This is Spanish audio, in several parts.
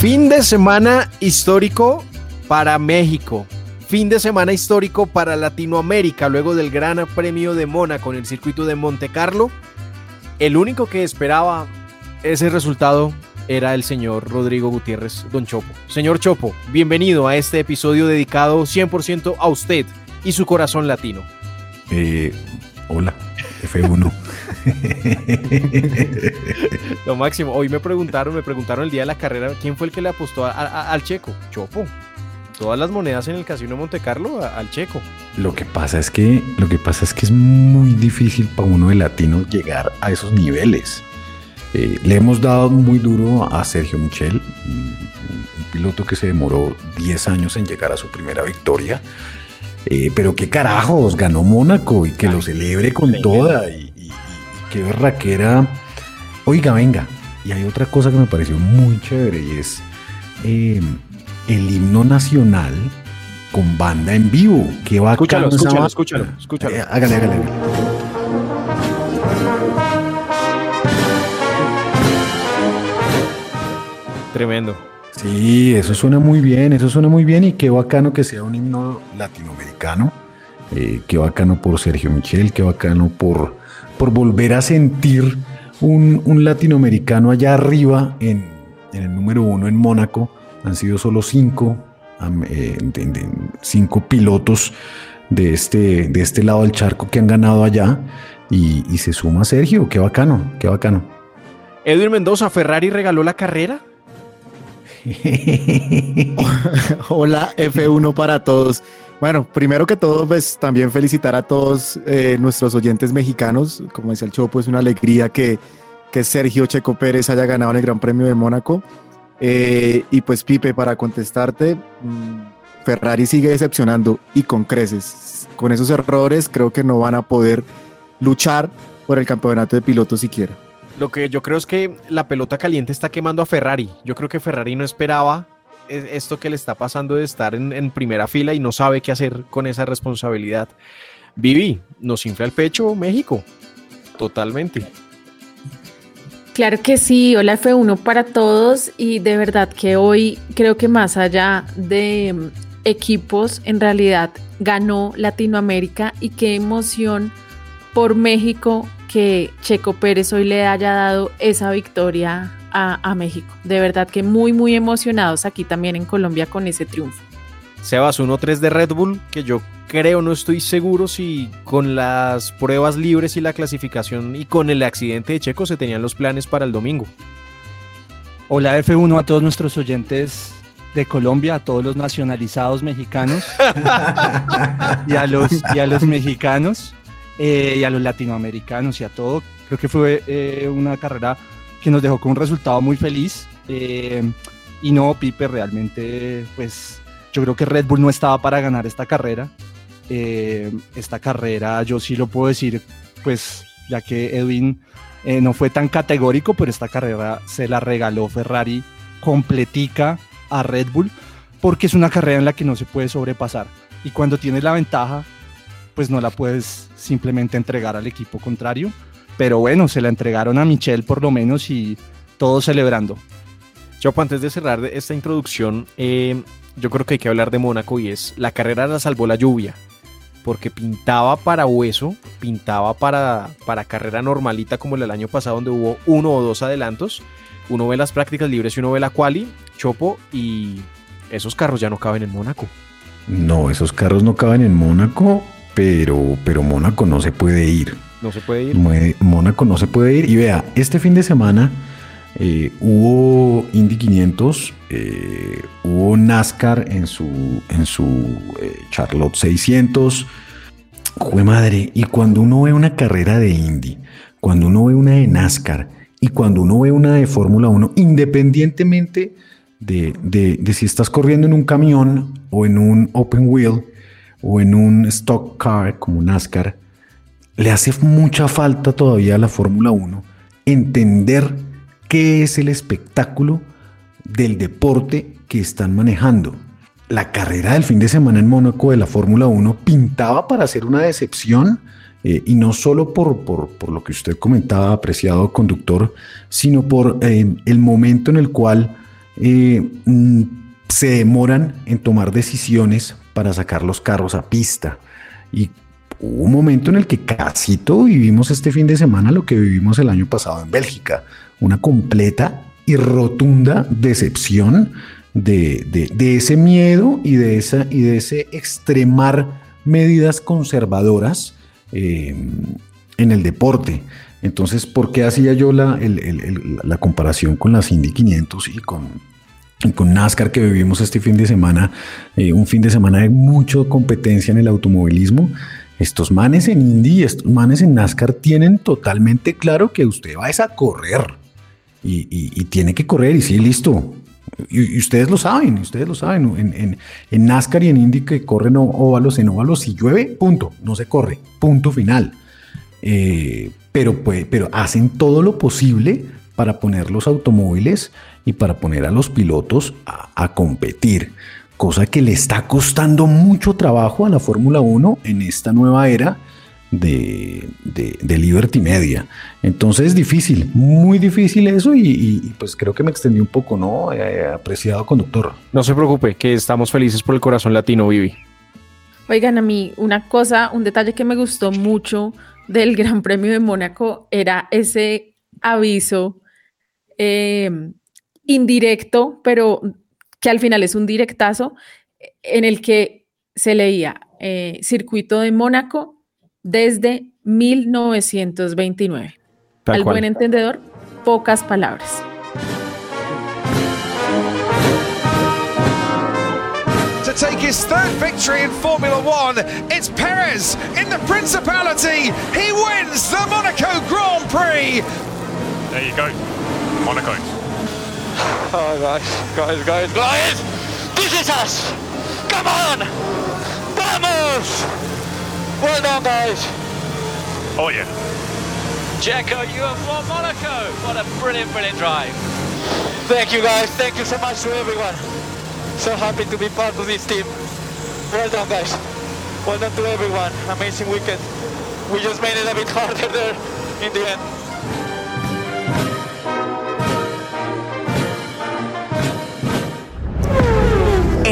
Fin de semana histórico para México. Fin de semana histórico para Latinoamérica luego del Gran Premio de Mónaco en el circuito de Monte Carlo. El único que esperaba ese resultado era el señor Rodrigo Gutiérrez, don Chopo. Señor Chopo, bienvenido a este episodio dedicado 100% a usted y su corazón latino. Eh, hola, F1. Lo máximo. Hoy me preguntaron, me preguntaron el día de la carrera, ¿quién fue el que le apostó a- a- al Checo? Chopo. Todas las monedas en el casino de Monte Carlo a- al Checo. Lo que pasa es que lo que pasa es que es muy difícil para uno de latino llegar a esos niveles. Eh, le hemos dado muy duro a Sergio Michel, un, piloto que se demoró 10 años en llegar a su primera victoria. Eh, pero qué carajos, ganó Mónaco y que lo celebre con toda. Y, y- y- qué berraquera. Oiga, venga. Y hay otra cosa que me pareció muy chévere y es eh, el himno nacional con banda en vivo. Qué bacano Escúchalo, escúchalo, escúchalo, escúchalo. Hágale, hágale, hágale. Tremendo. Sí, eso suena muy bien, eso suena muy bien y qué bacano que sea un himno latinoamericano. Eh, qué bacano por Sergio Michel, qué bacano por, por volver a sentir un, un latinoamericano allá arriba en, en el número uno en Mónaco. Han sido solo cinco, eh, cinco pilotos de este, de este lado del charco que han ganado allá y, y se suma Sergio, qué bacano, qué bacano. Edwin Mendoza, ¿Ferrari regaló la carrera? Hola F1 para todos. Bueno, primero que todo, pues también felicitar a todos eh, nuestros oyentes mexicanos. Como decía el Chopo, es una alegría que, que Sergio Checo Pérez haya ganado en el Gran Premio de Mónaco. Eh, y pues Pipe, para contestarte, mm, Ferrari sigue decepcionando y con creces. Con esos errores creo que no van a poder luchar por el campeonato de pilotos siquiera. Lo que yo creo es que la pelota caliente está quemando a Ferrari. Yo creo que Ferrari no esperaba esto que le está pasando de estar en, en primera fila y no sabe qué hacer con esa responsabilidad. Vivi, nos infla el pecho México. Totalmente. Claro que sí, hola F1 para todos y de verdad que hoy creo que más allá de mm, equipos, en realidad ganó Latinoamérica y qué emoción por México que Checo Pérez hoy le haya dado esa victoria a, a México. De verdad que muy, muy emocionados aquí también en Colombia con ese triunfo. Sebas 1-3 de Red Bull, que yo creo, no estoy seguro si con las pruebas libres y la clasificación y con el accidente de Checo se tenían los planes para el domingo. Hola F1 a todos nuestros oyentes de Colombia, a todos los nacionalizados mexicanos y, a los, y a los mexicanos eh, y a los latinoamericanos y a todo. Creo que fue eh, una carrera que nos dejó con un resultado muy feliz. eh, y no, Pipe, realmente, pues yo creo que Red Bull no estaba para ganar esta carrera. Eh, esta carrera, yo sí lo puedo decir, pues ya que Edwin eh, no fue tan categórico, pero esta carrera se la regaló Ferrari completica a Red Bull, porque es una carrera en la que no se puede sobrepasar. Y cuando tienes la ventaja, pues no la puedes simplemente entregar al equipo contrario. Pero bueno, se la entregaron a Michelle por lo menos y todos celebrando. Chopo, antes de cerrar esta introducción, eh, yo creo que hay que hablar de Mónaco y es la carrera la salvó la lluvia. Porque pintaba para hueso, pintaba para, para carrera normalita como el del año pasado donde hubo uno o dos adelantos. Uno ve las prácticas libres y uno ve la quali, chopo y esos carros ya no caben en Mónaco. No, esos carros no caben en Mónaco, pero, pero Mónaco no se puede ir. No se puede ir. Mónaco no se puede ir. Y vea, este fin de semana eh, hubo Indy 500, eh, hubo NASCAR en su, en su eh, Charlotte 600. Jue madre, y cuando uno ve una carrera de Indy, cuando uno ve una de NASCAR y cuando uno ve una de Fórmula 1, independientemente de, de- de si estás corriendo en un camión o en un open wheel o en un stock car como NASCAR, le hace mucha falta todavía a la Fórmula 1 entender qué es el espectáculo del deporte que están manejando. La carrera del fin de semana en Mónaco de la Fórmula 1 pintaba para ser una decepción eh, y no solo por, por, por lo que usted comentaba, apreciado conductor, sino por eh, el momento en el cual eh, mm, se demoran en tomar decisiones para sacar los carros a pista. Y hubo un momento en el que casi todo vivimos este fin de semana lo que vivimos el año pasado en Bélgica. Una completa y rotunda decepción de, de- ese miedo y de, esa, y de ese extremar medidas conservadoras eh, en el deporte. Entonces, ¿por qué hacía yo la, la comparación con las Indy 500 y con, con NASCAR que vivimos este fin de semana? eh, un fin de semana de mucha competencia en el automovilismo. Estos manes en Indy, estos manes en NASCAR tienen totalmente claro que usted va a correr y, tiene que correr y sí, listo. Y, ustedes lo saben, ustedes lo saben. En, en- NASCAR y en Indy que corren óvalos en óvalos, si llueve, punto, no se corre, punto final. Eh, pero, pero hacen todo lo posible para poner los automóviles y para poner a los pilotos a, a competir, cosa que le está costando mucho trabajo a la Fórmula 1 en esta nueva era de, de- de Liberty Media. Entonces es difícil, muy difícil eso y, y- y, pues creo que me extendí un poco, ¿no? Eh, apreciado conductor. No se preocupe, que estamos felices por el corazón latino, Vivi. Oigan, a mí una cosa, un detalle que me gustó mucho del Gran Premio de Mónaco era ese aviso eh, indirecto, pero que al final es un directazo, en el que se leía eh, Circuito de Mónaco desde 1929. Tal al cual. buen entendedor, pocas palabras. to take his third victory in Formula One. It's Perez in the Principality. He wins the Monaco Grand Prix. There you go. Monaco. Oh, guys, guys, guys, guys! This is us! Come on! Vamos! Well done, guys! Oh yeah. Jacko, you have won Monaco! What a brilliant, brilliant drive! Thank you, guys. Thank you so much to everyone. So happy to be part of this team. Well done, guys. Well done to everyone. Amazing weekend. We just made it a bit harder there in the end.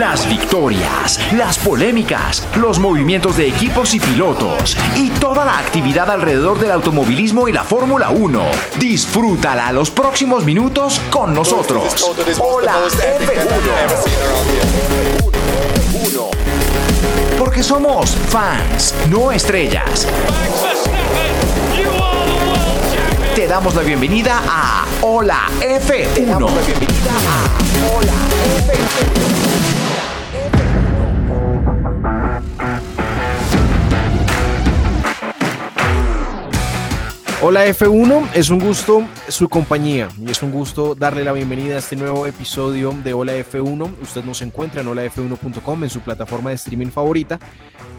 Las victorias, las polémicas, los movimientos de equipos y pilotos y toda la actividad alrededor del automovilismo y la Fórmula 1. Disfrútala los próximos minutos con nosotros. Hola F1. Porque somos fans, no estrellas. Te damos la bienvenida a Hola F1. Hola Hola F1, es un gusto su compañía y es un gusto darle la bienvenida a este nuevo episodio de Hola F1. Usted nos encuentra en holaf1.com en su plataforma de streaming favorita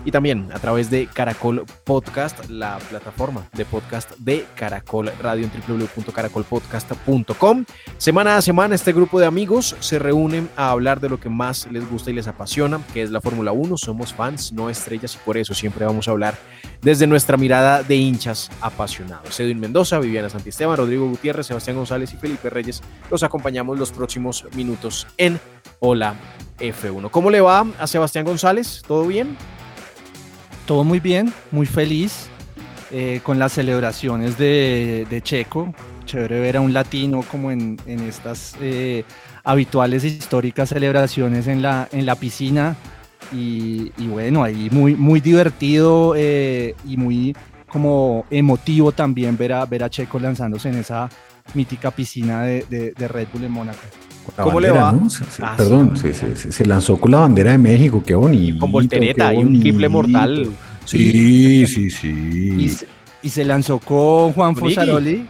y también a través de Caracol Podcast, la plataforma de podcast de Caracol Radio en www.caracolpodcast.com. Semana a semana este grupo de amigos se reúnen a hablar de lo que más les gusta y les apasiona, que es la Fórmula 1. Somos fans, no estrellas y por eso siempre vamos a hablar desde nuestra mirada de hinchas apasionados. Edwin Mendoza, Viviana Santisteban, Rodrigo Gutiérrez, Sebastián González y Felipe Reyes los acompañamos los próximos minutos en Hola F1. ¿Cómo le va a Sebastián González? ¿Todo bien? Todo muy bien, muy feliz eh, con las celebraciones de, de, Checo. Chévere ver a un latino como en, estas eh, habituales históricas celebraciones en la, en la piscina. Y, y bueno, ahí muy, muy divertido eh, y muy como emotivo también ver a, ver a Checo lanzándose en esa mítica piscina de, de, de Red Bull en Mónaco. ¿Cómo le va? ¿no? Se, se, ah, perdón, sí. se, se, lanzó con la bandera de México, qué bonito. Con voltereta y un triple mortal. Sí, sí, sí. Y, y se lanzó con Juan Fosaroli.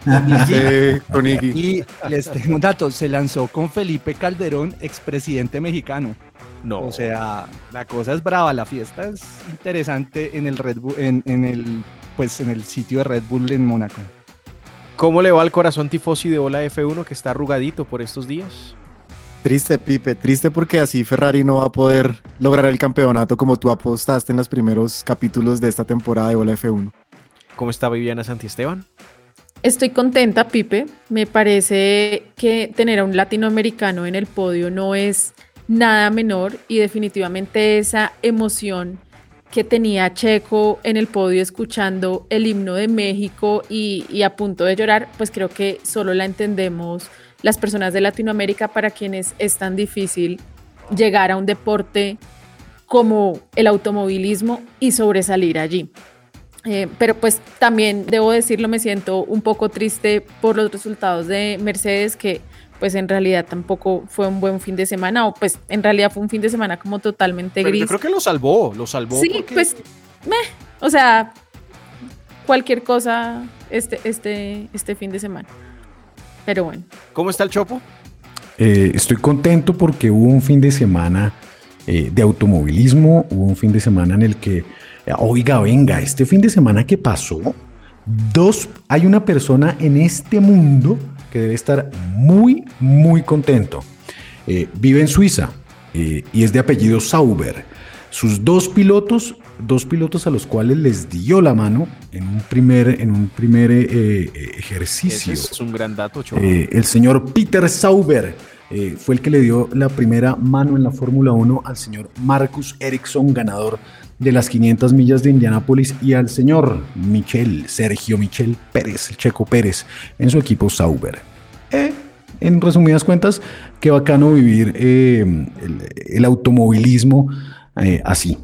con Iggy. Y les tengo un dato, se lanzó con Felipe Calderón, expresidente mexicano. No. O sea, la cosa es brava, la fiesta es interesante en el Red Bull, en, en el, pues en el sitio de Red Bull en Mónaco. ¿Cómo le va al corazón tifosi de Ola F1 que está arrugadito por estos días? Triste, Pipe, triste porque así Ferrari no va a poder lograr el campeonato como tú apostaste en los primeros capítulos de esta temporada de Ola F1. ¿Cómo está Viviana Santiesteban? Estoy contenta, Pipe. Me parece que tener a un latinoamericano en el podio no es nada menor y definitivamente esa emoción que tenía Checo en el podio escuchando el himno de México y, a punto de llorar, pues creo que solo la entendemos las personas de Latinoamérica para quienes es tan difícil llegar a un deporte como el automovilismo y sobresalir allí. Eh, pero pues también debo decirlo, me siento un poco triste por los resultados de Mercedes, que pues en realidad tampoco fue un buen fin de semana, o pues en realidad fue un fin de semana como totalmente Pero gris. Yo creo que lo salvó, lo salvó. Sí, porque... pues, meh, o sea, cualquier cosa este, este, este fin de semana. Pero bueno. ¿Cómo está el Chopo? Eh, estoy contento porque hubo un fin de semana eh, de automovilismo, hubo un fin de semana en el que, oiga, venga, este fin de semana que pasó, dos, hay una persona en este mundo que debe estar muy, muy contento. Eh, vive en Suiza y es de apellido Sauber. Sus dos pilotos, dos pilotos a los cuales les dio la mano en un primer, en un primer eh, ejercicio. Ese es un gran dato. Eh, el señor Peter Sauber eh, fue el que le dio la primera mano en la Fórmula 1 al señor Marcus Ericsson, ganador de las 500 millas de Indianápolis, y al señor Michel, Sergio Michel Pérez, el Checo Pérez, en su equipo Sauber. Eh, en resumidas cuentas, qué bacano vivir eh, el, automovilismo eh, así.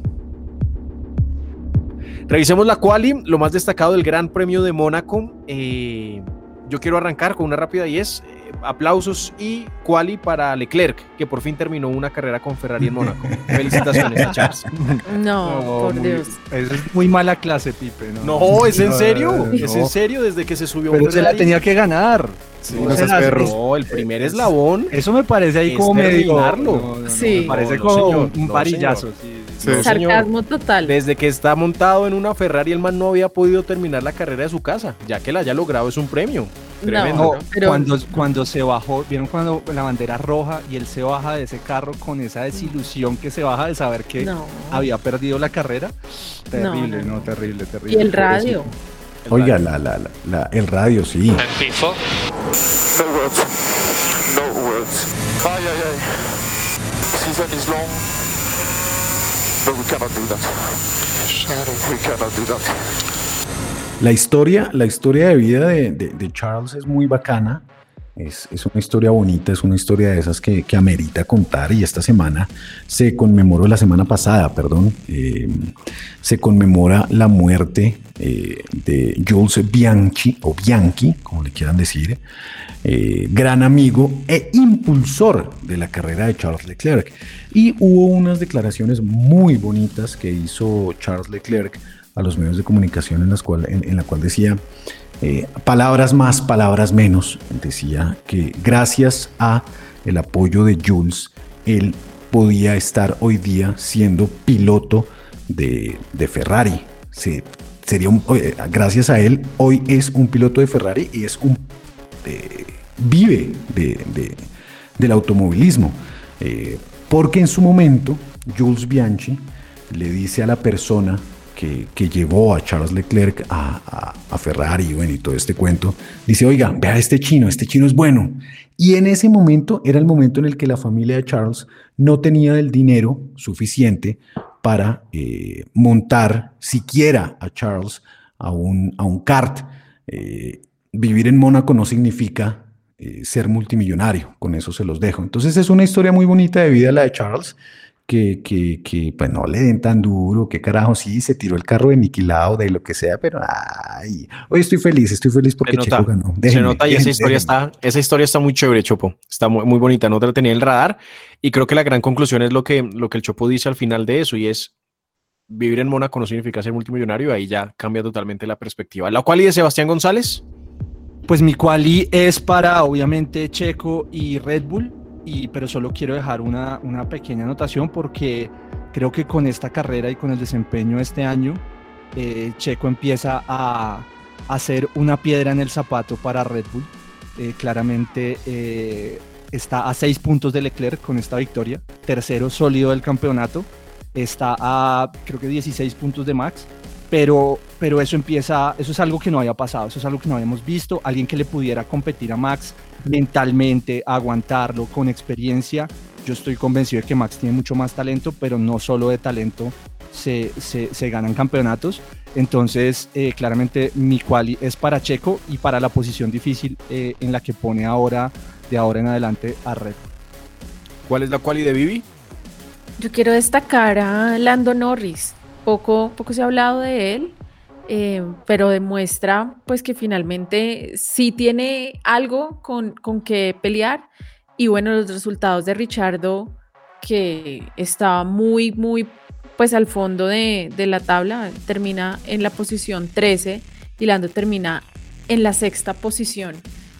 Revisemos la quali, lo más destacado del Gran Premio de Mónaco. Yo quiero arrancar con una rápida y es aplausos y quali para Leclerc, que por fin terminó una carrera con Ferrari en Mónaco. Felicitaciones a Charles. No, no por muy, Dios. Es muy mala clase, Pipe. No, no es en serio. No, es en serio desde que se subió. Pero se la tenía que ganar. Sí, no, el primer eslabón. Eso me parece ahí como medio. sí. Me parece como señor, un parillazo. Sí. Sí. Sarcasmo total. Desde que está montado en una Ferrari, el man no había podido terminar la carrera de su casa, ya que la haya logrado es un premio. Tremendo. No, pero... cuando, cuando se bajó, vieron cuando la bandera roja y él se baja de ese carro con esa desilusión que se baja de saber que no. había perdido la carrera. Terrible, no, no terrible, terrible. Y el radio. El Oiga, radio. La, la, la, el radio, sí. No words. No words. Ay, ay, ay. Season is long. But we cannot do that. We cannot do that. La historia, la historia de vida de, de, de Charles es muy bacana. Es, es, una historia bonita, es una historia de esas que, que, amerita contar y esta semana se conmemoró, la semana pasada, perdón, eh, se conmemora la muerte eh, de Jules Bianchi, o Bianchi, como le quieran decir, eh, gran amigo e impulsor de la carrera de Charles Leclerc. Y hubo unas declaraciones muy bonitas que hizo Charles Leclerc a los medios de comunicación en, las cual, en, en la cual decía eh, palabras más, palabras menos, decía que gracias a el apoyo de Jules, él podía estar hoy día siendo piloto de, Ferrari. Se, sería gracias a él, hoy es un piloto de Ferrari y es un vive del automovilismo. Eh, porque en su momento, Jules Bianchi le dice a la persona que, llevó a Charles Leclerc a, Ferrari y todo este cuento, dice, oiga, vea este chino, este chino es bueno. Y en ese momento era el momento en el que la familia de Charles no tenía el dinero suficiente para eh, montar siquiera a Charles a un, a un kart. Eh, vivir en Mónaco no significa eh, ser multimillonario, con eso se los dejo. Entonces es una historia muy bonita de vida la de Charles, que, que, que pues no le den tan duro, que carajo, sí, se tiró el carro de aniquilado, de lo que sea, pero ay, hoy estoy feliz, estoy feliz porque Checo ganó. se nota y esa historia, está, esa historia está muy chévere, Chopo, está muy, muy bonita, no te la tenía en el radar y creo que la gran conclusión es lo que, lo que el Chopo dice al final de eso y es vivir en Mónaco no significa ser multimillonario, ahí ya cambia totalmente la perspectiva. ¿La cual y de Sebastián González? Pues mi quali es para obviamente Checo y Red Bull, pero solo quiero dejar una, una pequeña anotación porque creo que con esta carrera y con el desempeño de este año, eh, Checo empieza a, hacer una piedra en el zapato para Red Bull. Eh, claramente eh, está a seis puntos de Leclerc con esta victoria, tercero sólido del campeonato, está a creo que 16 puntos de Max pero, pero eso empieza, eso es algo que no había pasado, eso es algo que no habíamos visto, alguien que le pudiera competir a Max mentalmente, aguantarlo con experiencia. Yo estoy convencido de que Max tiene mucho más talento, pero no solo de talento se, se, ganan campeonatos. Entonces, eh, claramente mi quali es para Checo y para la posición difícil eh, en la que pone ahora, de ahora en adelante, a Red. ¿Cuál es la quali de Vivi? Yo quiero destacar a Lando Norris poco, poco se ha hablado de él, eh, pero demuestra pues que finalmente sí tiene algo con, con que pelear y bueno, los resultados de Richardo que estaba muy, muy pues al fondo de, de la tabla, termina en la posición 13 y Lando termina en la sexta posición.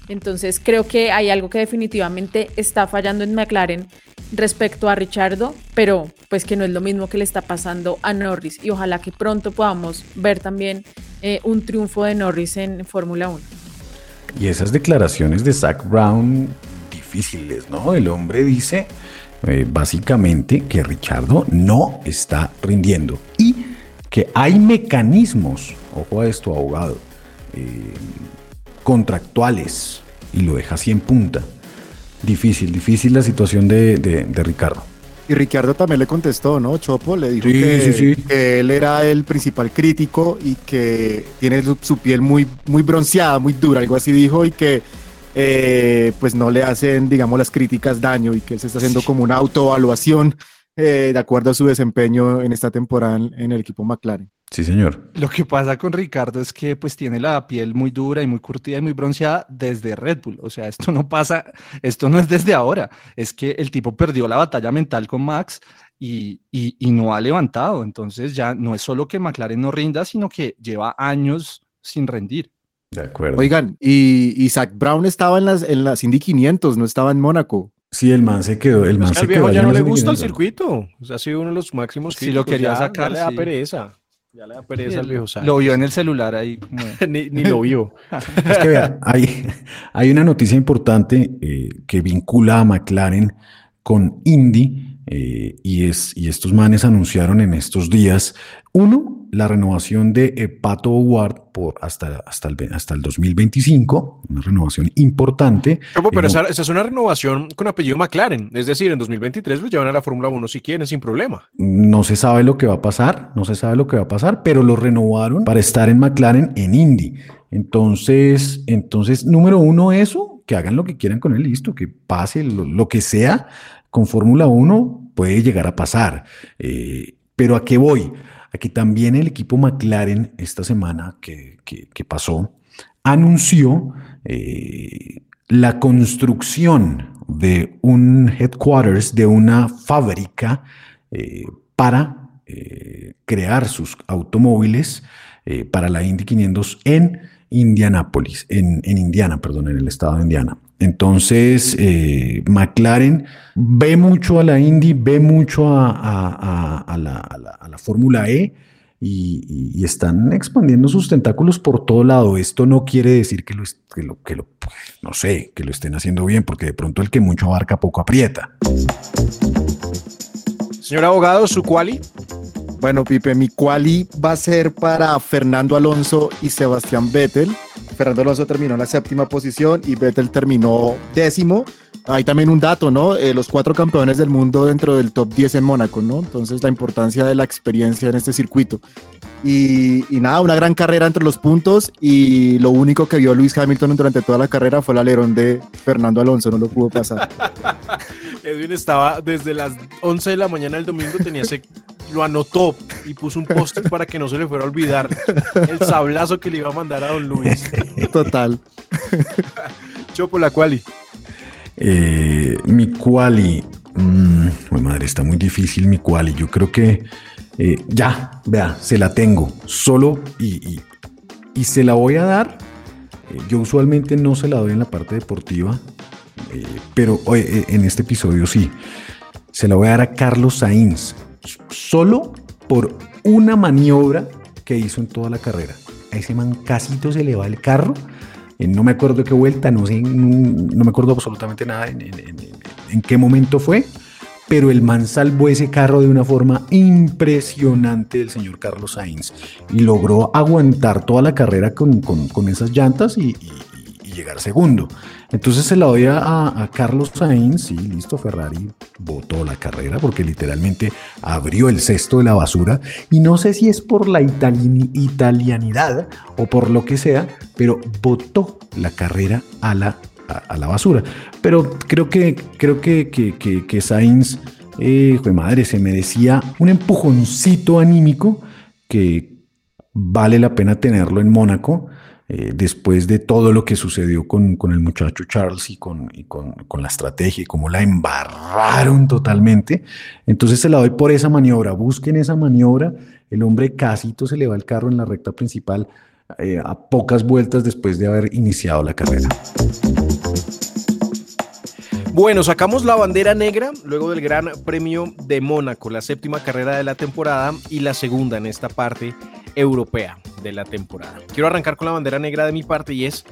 Entonces creo que hay algo que definitivamente está fallando en McLaren respecto a Richardo, pero pues que no es lo mismo que le está pasando a Norris y ojalá que pronto podamos ver también eh, un triunfo de Norris en Fórmula 1. Y esas declaraciones de Zach Brown difíciles, ¿no? El hombre dice eh, básicamente que Richardo no está rindiendo y que hay mecanismos, ojo a esto abogado, eh, contractuales y lo deja así en punta difícil, difícil la situación de, Ricardo. Y Ricardo también le contestó, ¿no? Chopo le dijo que, él era el principal crítico y que tiene su, piel muy, muy bronceada, muy dura, algo así dijo, y que eh, pues no le hacen, digamos, las críticas daño y que él se está haciendo como una autoevaluación eh, de acuerdo a su desempeño en esta temporada en el equipo McLaren. Sí, señor. Lo que pasa con Ricardo es que pues tiene la piel muy dura y muy curtida y muy bronceada desde Red Bull. O sea, esto no pasa, esto no es desde ahora. Es que el tipo perdió la batalla mental con Max y, y, no ha levantado. Entonces ya no es solo que McLaren no rinda, sino que lleva años sin rendir. De acuerdo. Oigan, y, Isaac Brown estaba en las, en las Indy 500, no estaba en Mónaco. Sí, el man se quedó. El man se quedó. Ya no le gusta el circuito. O sea, ha sido uno de los máximos. Si lo quería sacar, le da pereza. Ya le da pereza al viejo Lo vio en el celular ahí. ni, lo vio. es que vea, hay, hay una noticia importante eh, que vincula a McLaren con Indy eh, y, es, y estos manes anunciaron en estos días, uno, la renovación de eh, Pato Howard por hasta, hasta, el, hasta el 2025, una renovación importante. Pero, esa, es una renovación con apellido McLaren, es decir, en 2023 lo llevan a la Fórmula 1 si quieren, sin problema. No se sabe lo que va a pasar, no se sabe lo que va a pasar, pero lo renovaron para estar en McLaren en Indy. Entonces, entonces, número uno, eso, que hagan lo que quieran con él, listo, que pase lo que sea con Fórmula 1 puede llegar a pasar. Eh, pero ¿a qué voy? Aquí también el equipo McLaren esta semana que, pasó anunció eh, la construcción de un headquarters, de una fábrica eh, para crear sus automóviles para la Indy 500 en Indianápolis, en, en Indiana, perdón, en el estado de Indiana. Entonces, eh, McLaren ve mucho a la Indy, ve mucho a, a- a- a la, a la- a la Fórmula E y, están expandiendo sus tentáculos por todo lado. Esto no quiere decir que lo, que lo, que lo, pues, no sé, que lo estén haciendo bien, porque de pronto el que mucho abarca poco aprieta. Señor abogado, su quali. Bueno, Pipe, mi quali va a ser para Fernando Alonso y Sebastián Vettel. Fernando Alonso terminó en la séptima posición y Vettel terminó décimo. Hay también un dato, ¿no? Eh, los cuatro campeones del mundo dentro del top 10 en Mónaco, ¿no? Entonces la importancia de la experiencia en este circuito. Y, y nada, una gran carrera entre los puntos y lo único que vio Luis Hamilton durante toda la carrera fue el alerón de Fernando Alonso, no lo pudo pasar. Edwin estaba desde las 11 de la mañana del domingo, tenía ese, lo anotó y puso un post para que no se le fuera a olvidar el sablazo que le iba a mandar a don Luis. Total. Chopo la quali. Eh, mi quali, mm, uy, madre, está muy difícil mi quali. Yo creo que eh, ya, vea, se la tengo solo y, y- y se la voy a dar. Eh, yo usualmente no se la doy en la parte deportiva, eh, pero hoy, eh, en este episodio sí. Se la voy a dar a Carlos Sainz, solo por una maniobra que hizo en toda la carrera. A ese man casito se le va el carro. Eh, No me acuerdo qué vuelta, no sé, no, me acuerdo absolutamente nada en, qué momento fue, pero el man salvó ese carro de una forma impresionante el señor Carlos Sainz y logró aguantar toda la carrera con, esas llantas y llegar segundo. Entonces se la doy a, Carlos Sainz y listo, Ferrari botó la carrera porque literalmente abrió el cesto de la basura y no sé si es por la itali- italianidad o por lo que sea, pero botó la carrera a la, a, la basura. Pero creo que, creo que, que, que, Sainz, eh, jue madre, se merecía un empujoncito anímico que vale la pena tenerlo en Mónaco. Eh, después de todo lo que sucedió con, con el muchacho Charles y, con, con, con la estrategia y cómo la embarraron totalmente. Entonces se la doy por esa maniobra. Busquen esa maniobra. El hombre casito se le va el carro en la recta principal eh, a pocas vueltas después de haber iniciado la carrera. Bueno, sacamos la bandera negra luego del Gran Premio de Mónaco, la séptima carrera de la temporada y la segunda en esta parte europea de la temporada. Quiero arrancar con la bandera negra de mi parte y es,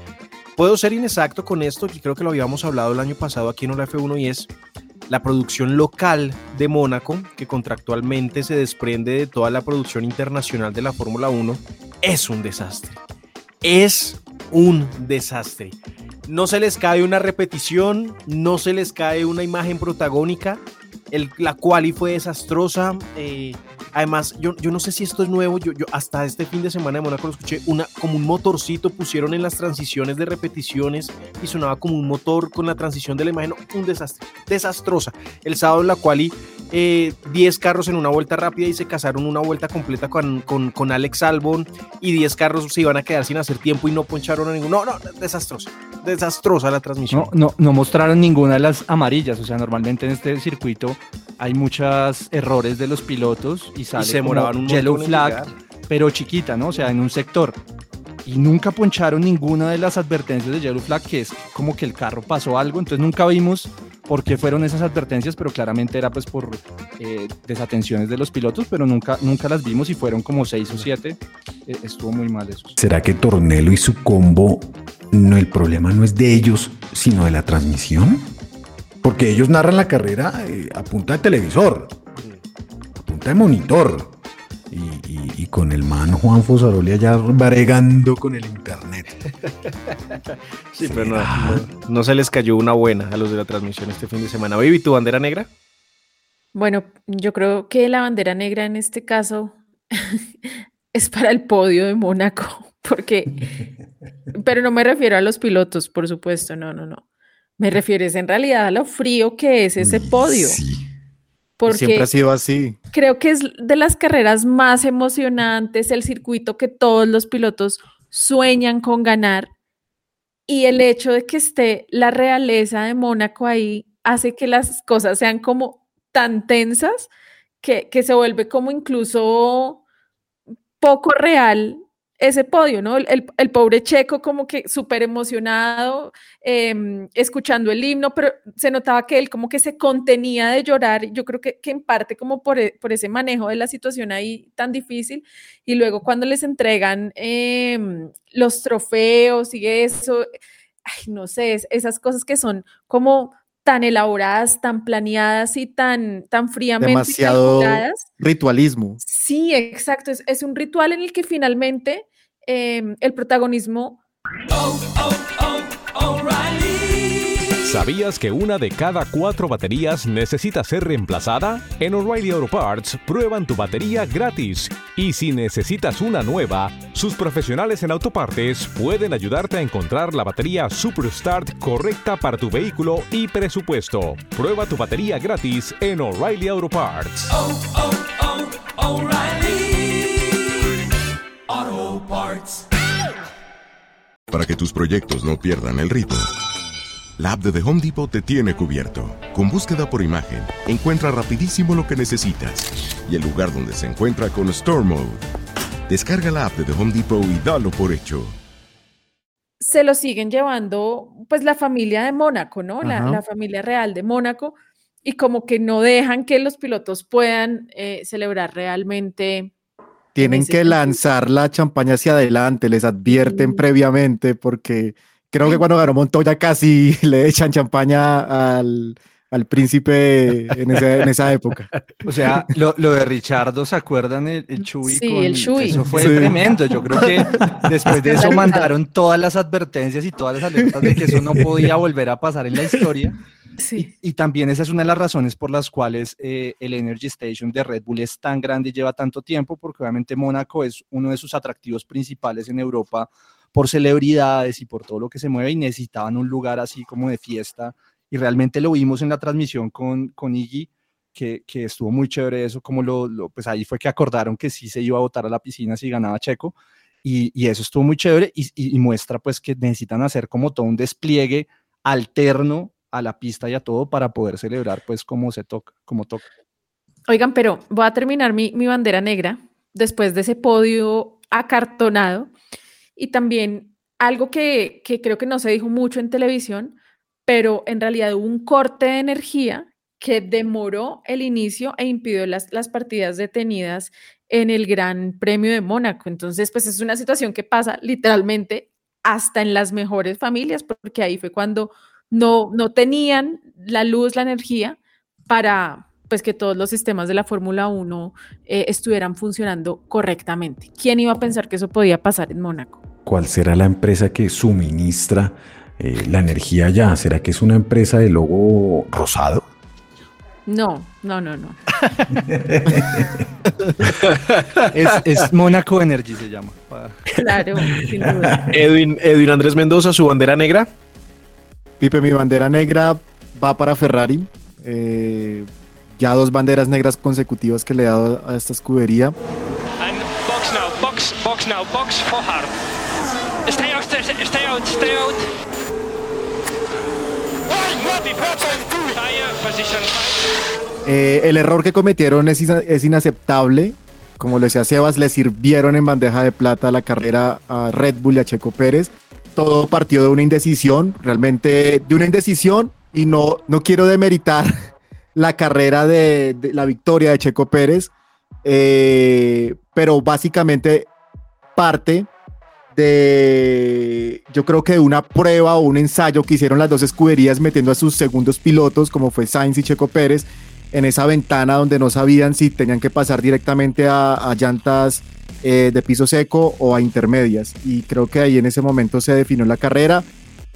puedo ser inexacto con esto, y creo que lo habíamos hablado el año pasado aquí en Hola F1 y es la producción local de Mónaco, que contractualmente se desprende de toda la producción internacional de la Fórmula 1, es un desastre. Es un desastre. No se les cae una repetición, no se les cae una imagen protagónica. El, la quali fue desastrosa. eh, además, yo, yo no sé si esto es nuevo. Yo, yo hasta este fin de semana de Mónaco lo escuché. Una, como un motorcito pusieron en las transiciones de repeticiones y sonaba como un motor con la transición de la imagen. Un desastre. Desastrosa. El sábado la quali, eh, 10 carros en una vuelta rápida y se casaron una vuelta completa con, con, con Alex Albon y 10 carros se iban a quedar sin hacer tiempo y no poncharon a ninguno. No, no, desastrosa. Desastrosa la transmisión. No, no, no mostraron ninguna de las amarillas. O sea, normalmente en este circuito hay muchos errores de los pilotos y sale se como demoraban un yellow flag, pero chiquita, ¿no? O sea, en un sector. Y nunca poncharon ninguna de las advertencias de yellow flag, que es como que el carro pasó algo. Entonces nunca vimos por qué fueron esas advertencias, pero claramente era pues por eh, desatenciones de los pilotos, pero nunca, nunca las vimos y fueron como seis o siete. Eh, estuvo muy mal eso. ¿Será que Tornelo y su combo, no, el problema no es de ellos, sino de la transmisión? Porque ellos narran la carrera eh, a punta de televisor, a punta de monitor. Y, y- y con el man Juan Fosaroli allá bregando con el internet. Sí, pero no, no- no se les cayó una buena a los de la transmisión este fin de semana. Baby, ¿tu bandera negra? Bueno, yo creo que la bandera negra en este caso es para el podio de Mónaco, porque, pero no me refiero a los pilotos, por supuesto, no, no, no. Me refiero es en realidad a lo frío que es ese podio. Porque Siempre ha sido así. creo que es de las carreras más emocionantes, el circuito que todos los pilotos sueñan con ganar. Y el hecho de que esté la realeza de Mónaco ahí hace que las cosas sean como tan tensas que, que se vuelve como incluso poco real ese podio, ¿no? El, el pobre checo como que súper emocionado, em, escuchando el himno, pero se notaba que él como que se contenía de llorar, yo creo que, que en parte como por, e, por, ese manejo de la situación ahí tan difícil, y luego cuando les entregan em, los trofeos y eso, ay, no sé, esas cosas que son como tan elaboradas, tan planeadas y tan, tan fríamente Demasiado ritualismo. Sí, exacto. Es, es, un ritual en el que finalmente eh, el protagonismo... Oh, oh, ¿Sabías que una de cada cuatro baterías necesita ser reemplazada? En O'Reilly Auto Parts prueban tu batería gratis. Y si necesitas una nueva, sus profesionales en autopartes pueden ayudarte a encontrar la batería Superstart correcta para tu vehículo y presupuesto. Prueba tu batería gratis en O'Reilly Auto Parts. Oh, oh, oh, Auto Parts. Para que tus proyectos no pierdan el ritmo. La app de The Home Depot te tiene cubierto. Con búsqueda por imagen, encuentra rapidísimo lo que necesitas y el lugar donde se encuentra con Store Mode. Descarga la app de The Home Depot y dalo por hecho. Se lo siguen llevando, pues, la familia de Mónaco, ¿no? La, la, familia real de Mónaco, y como que no dejan que los pilotos puedan eh, celebrar realmente. Tienen que lanzar la champaña hacia adelante, les advierten mm. previamente porque Creo que cuando ganó Montoya casi le echan champaña al, al príncipe en, en, esa época. O sea, lo, lo, de Richardo, ¿se acuerdan? El, el Chuy. Sí, con, el Chuy. Eso fue tremendo. Yo creo que después de eso mandaron todas las advertencias y todas las alertas de que eso no podía volver a pasar en la historia. Sí. Y, y también esa es una de las razones por las cuales eh, el Energy Station de Red Bull es tan grande y lleva tanto tiempo, porque obviamente Mónaco es uno de sus atractivos principales en Europa por celebridades y por todo lo que se mueve y necesitaban un lugar así como de fiesta. Y realmente lo vimos en la transmisión con, con Iggy, que, que estuvo muy chévere eso, como lo, lo, pues ahí fue que acordaron que sí se iba a botar a la piscina si ganaba Checo. Y, y eso estuvo muy chévere y, y, y muestra pues que necesitan hacer como todo un despliegue alterno a la pista y a todo para poder celebrar pues como se toca, como toca. Oigan, pero voy a terminar mi, mi bandera negra después de ese podio acartonado y también algo que, creo que no se dijo mucho en televisión, pero en realidad hubo un corte de energía que demoró el inicio e impidió las, las partidas detenidas en el Gran Premio de Mónaco. Entonces, pues es una situación que pasa literalmente hasta en las mejores familias, porque ahí fue cuando no, no tenían la luz, la energía para pues que todos los sistemas de la Fórmula 1 eh, estuvieran funcionando correctamente. ¿Quién iba a pensar que eso podía pasar en Mónaco? ¿Cuál será la empresa que suministra eh, la energía allá? ¿Será que es una empresa de logo rosado? No, no, no, no. es, es Mónaco Energy se llama. Claro, sin duda. Edwin, Edwin Andrés Mendoza, su bandera negra. Pipe, mi bandera negra va para Ferrari. Eh, ya dos banderas negras consecutivas que le he dado a esta escudería. And box now, box, box now, box for hard. Stay out, stay, stay out, stay out. Eh, el error que cometieron es, inaceptable. Como le decía Sebas, le sirvieron en bandeja de plata la carrera a Red Bull y a Checo Pérez. Todo partió de una indecisión, realmente de una indecisión, y no, no quiero demeritar la carrera de, de la victoria de Checo Pérez, eh, pero básicamente parte de, yo creo que de una prueba o un ensayo que hicieron las dos escuderías metiendo a sus segundos pilotos, como fue Sainz y Checo Pérez, en esa ventana donde no sabían si tenían que pasar directamente a, llantas eh, de piso seco o a intermedias. Y creo que ahí en ese momento se definió la carrera,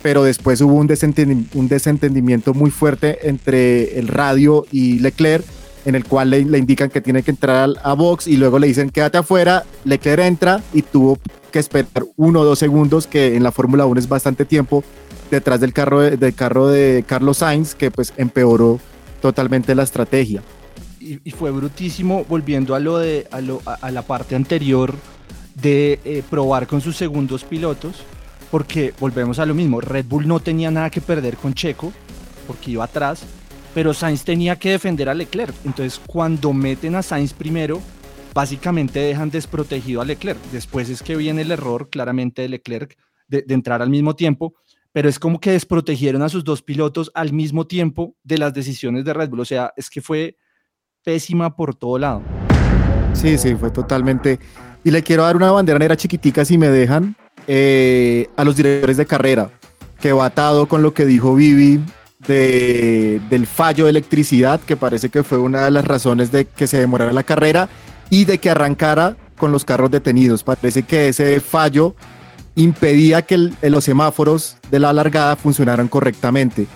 pero después hubo un desentendimiento muy fuerte entre el radio y Leclerc en el cual le, le, indican que tiene que entrar a box y luego le dicen quédate afuera, Leclerc entra y tuvo que esperar uno o dos segundos, que en la Fórmula 1 es bastante tiempo, detrás del carro de, del carro de Carlos Sainz, que pues empeoró totalmente la estrategia. Y, fue brutísimo, volviendo a, lo de, a, lo, a la parte anterior de eh, probar con sus segundos pilotos, porque volvemos a lo mismo, Red Bull no tenía nada que perder con Checo, porque iba atrás, pero Sainz tenía que defender a Leclerc. Entonces, cuando meten a Sainz primero, básicamente dejan desprotegido a Leclerc. Después es que viene el error claramente de Leclerc de, entrar al mismo tiempo, pero es como que desprotegieron a sus dos pilotos al mismo tiempo de las decisiones de Red Bull. O sea, es que fue pésima por todo lado. Sí, sí, fue totalmente. Y le quiero dar una bandera negra chiquitica, si me dejan, eh, a los directores de carrera, que va atado con lo que dijo Vivi de, del fallo de electricidad, que parece que fue una de las razones de que se demorara la carrera y de que arrancara con los carros detenidos. Parece que ese fallo impedía que los semáforos de la largada funcionaran correctamente.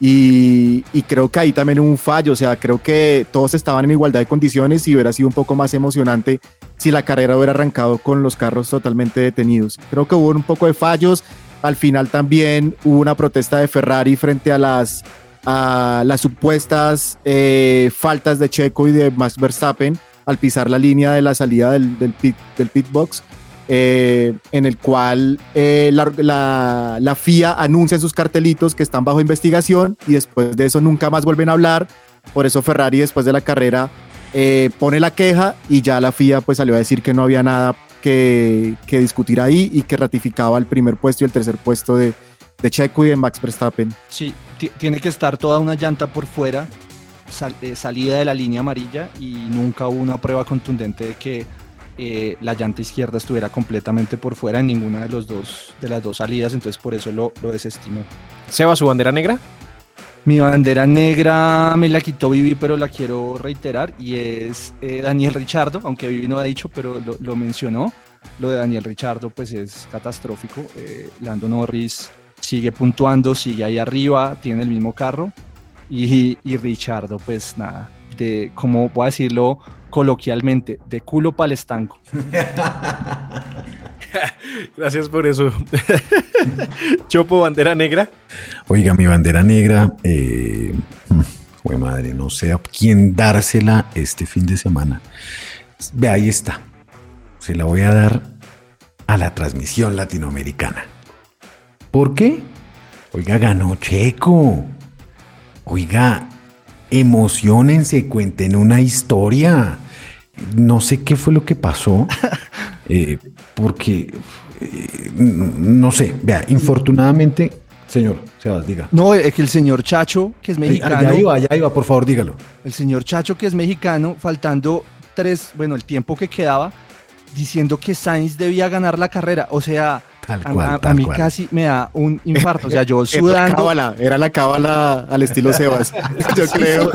Y, y creo que ahí también hubo un fallo, o sea, creo que todos estaban en igualdad de condiciones y hubiera sido un poco más emocionante si la carrera hubiera arrancado con los carros totalmente detenidos. Creo que hubo un poco de fallos, al final también hubo una protesta de Ferrari frente a las, a las supuestas eh, faltas de Checo y de Max Verstappen al pisar la línea de la salida del, del pit, del box eh, en el cual eh, la, la- FIA anuncia en sus cartelitos que están bajo investigación y después de eso nunca más vuelven a hablar. Por eso Ferrari después de la carrera pone la queja y ya la FIA pues salió a decir que no había nada que, que discutir ahí y que ratificaba el primer puesto y el tercer puesto de, de Checo y de Max Verstappen. Sí, ti- tiene que estar toda una llanta por fuera, sal- eh, salida de la línea amarilla y nunca hubo una prueba contundente de que eh, la llanta izquierda estuviera completamente por fuera en ninguna de, los dos, de las dos salidas, entonces por eso lo, lo desestimó. Seba, su bandera negra. Mi bandera negra me la quitó Vivi, pero la quiero reiterar y es eh, Daniel Richardo, aunque Vivi no ha dicho, pero lo, mencionó. Lo de Daniel Richardo pues es catastrófico. Eh, Lando Norris sigue puntuando, sigue ahí arriba, tiene el mismo carro y, y Richardo pues nada, de como voy a decirlo coloquialmente, de culo para el estanco. Gracias por eso. Chopo, bandera negra. Oiga, mi bandera negra, eh, fue madre, no sé a quién dársela este fin de semana. Ve, ahí está. Se la voy a dar a la transmisión latinoamericana. ¿Por qué? Oiga, ganó Checo. Oiga, emocionense, cuenten una historia. No sé qué fue lo que pasó, eh, porque eh, no sé, vea, infortunadamente, señor, Sebas, diga. No, es que el señor Chacho, que es mexicano. Allá iba, allá iba, por favor, dígalo. El señor Chacho, que es mexicano, faltando tres, bueno, el tiempo que quedaba, diciendo que Sainz debía ganar la carrera. O sea, Tal a, cual, a- a tal mí cual. casi me da un infarto. O sea, yo Era la sudando. cábala, era la cábala al estilo Sebas, yo creo.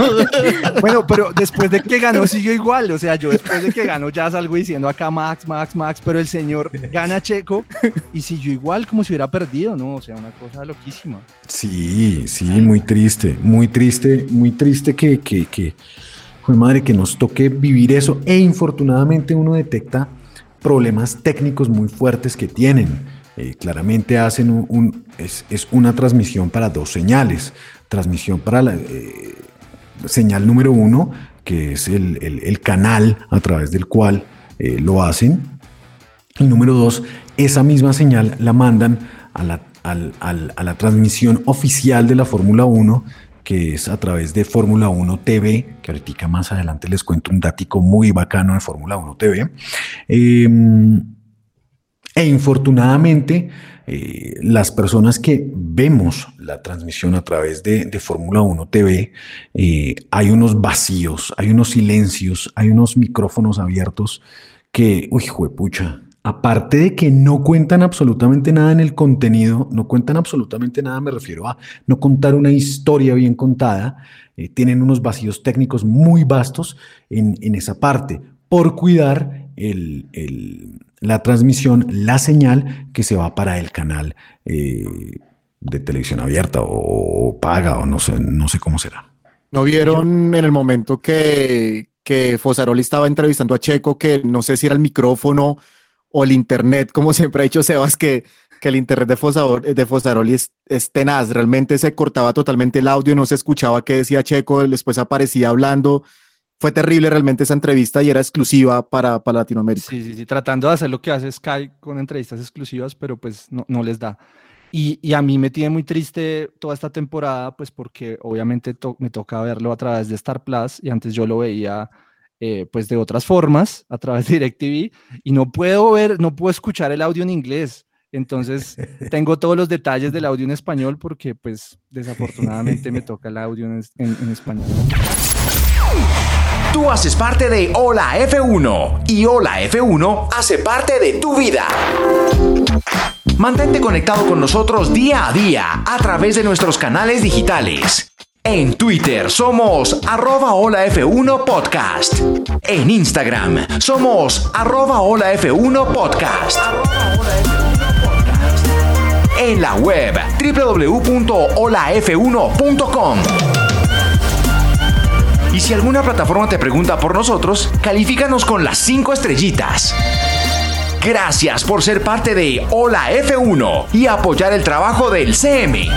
Bueno, pero después de que ganó siguió igual. O sea, yo después de que ganó ya salgo diciendo acá Max, Max, Max, pero el señor gana Checo y siguió igual como si hubiera perdido, ¿no? O sea, una cosa loquísima. Sí, sí, muy triste, muy triste, muy triste que, que, que, fue madre, que nos toque vivir eso. E infortunadamente uno detecta problemas técnicos muy fuertes que tienen. Eh, claramente hacen es, una transmisión para dos señales. Transmisión para la eh, señal número uno, que es el, canal a través del cual eh, lo hacen. Y número dos, esa misma señal la mandan a la, a la transmisión oficial de la Fórmula 1, que es a través de Fórmula 1 TV, que ahorita más adelante les cuento un dático muy bacano de Fórmula 1 TV. Eh, e infortunadamente, eh, las personas que vemos la transmisión a través de, de Fórmula 1 TV, eh, hay unos vacíos, hay unos silencios, hay unos micrófonos abiertos que, uy, juepucha, aparte de que no cuentan absolutamente nada en el contenido, no cuentan absolutamente nada, me refiero a no contar una historia bien contada, eh, tienen unos vacíos técnicos muy vastos en, en esa parte, por cuidar el, el- la transmisión, la señal que se va para el canal eh, de televisión abierta o, paga o no sé, no sé cómo será. ¿No vieron en el momento que, que Fosaroli estaba entrevistando a Checo que no sé si era el micrófono o el internet, como siempre ha dicho Sebas, que, que el internet de, Fosarol- de Fosaroli es, es tenaz, realmente se cortaba totalmente el audio, no se escuchaba qué decía Checo, después aparecía hablando. Fue terrible realmente esa entrevista y era exclusiva para, para Latinoamérica. Sí, sí, sí, tratando de hacer lo que hace Sky con entrevistas exclusivas, pero pues no, no les da. Y, y a mí me tiene muy triste toda esta temporada, pues porque obviamente to- me toca verlo a través de Star Plus y antes yo lo veía eh, pues de otras formas a través de DirecTV y no puedo ver, no puedo escuchar el audio en inglés. Entonces tengo todos los detalles del audio en español porque pues desafortunadamente me toca el audio en, en- en español. Tú haces parte de Hola F1 y Hola F1 hace parte de tu vida. Mantente conectado con nosotros día a día a través de nuestros canales digitales. En Twitter somos arroba Hola F1 Podcast. En Instagram somos arroba Hola F1 Podcast. En la web www.holaf1.com. Y si alguna plataforma te pregunta por nosotros, califícanos con las 5 estrellitas. Gracias por ser parte de Hola F1 y apoyar el trabajo del CM.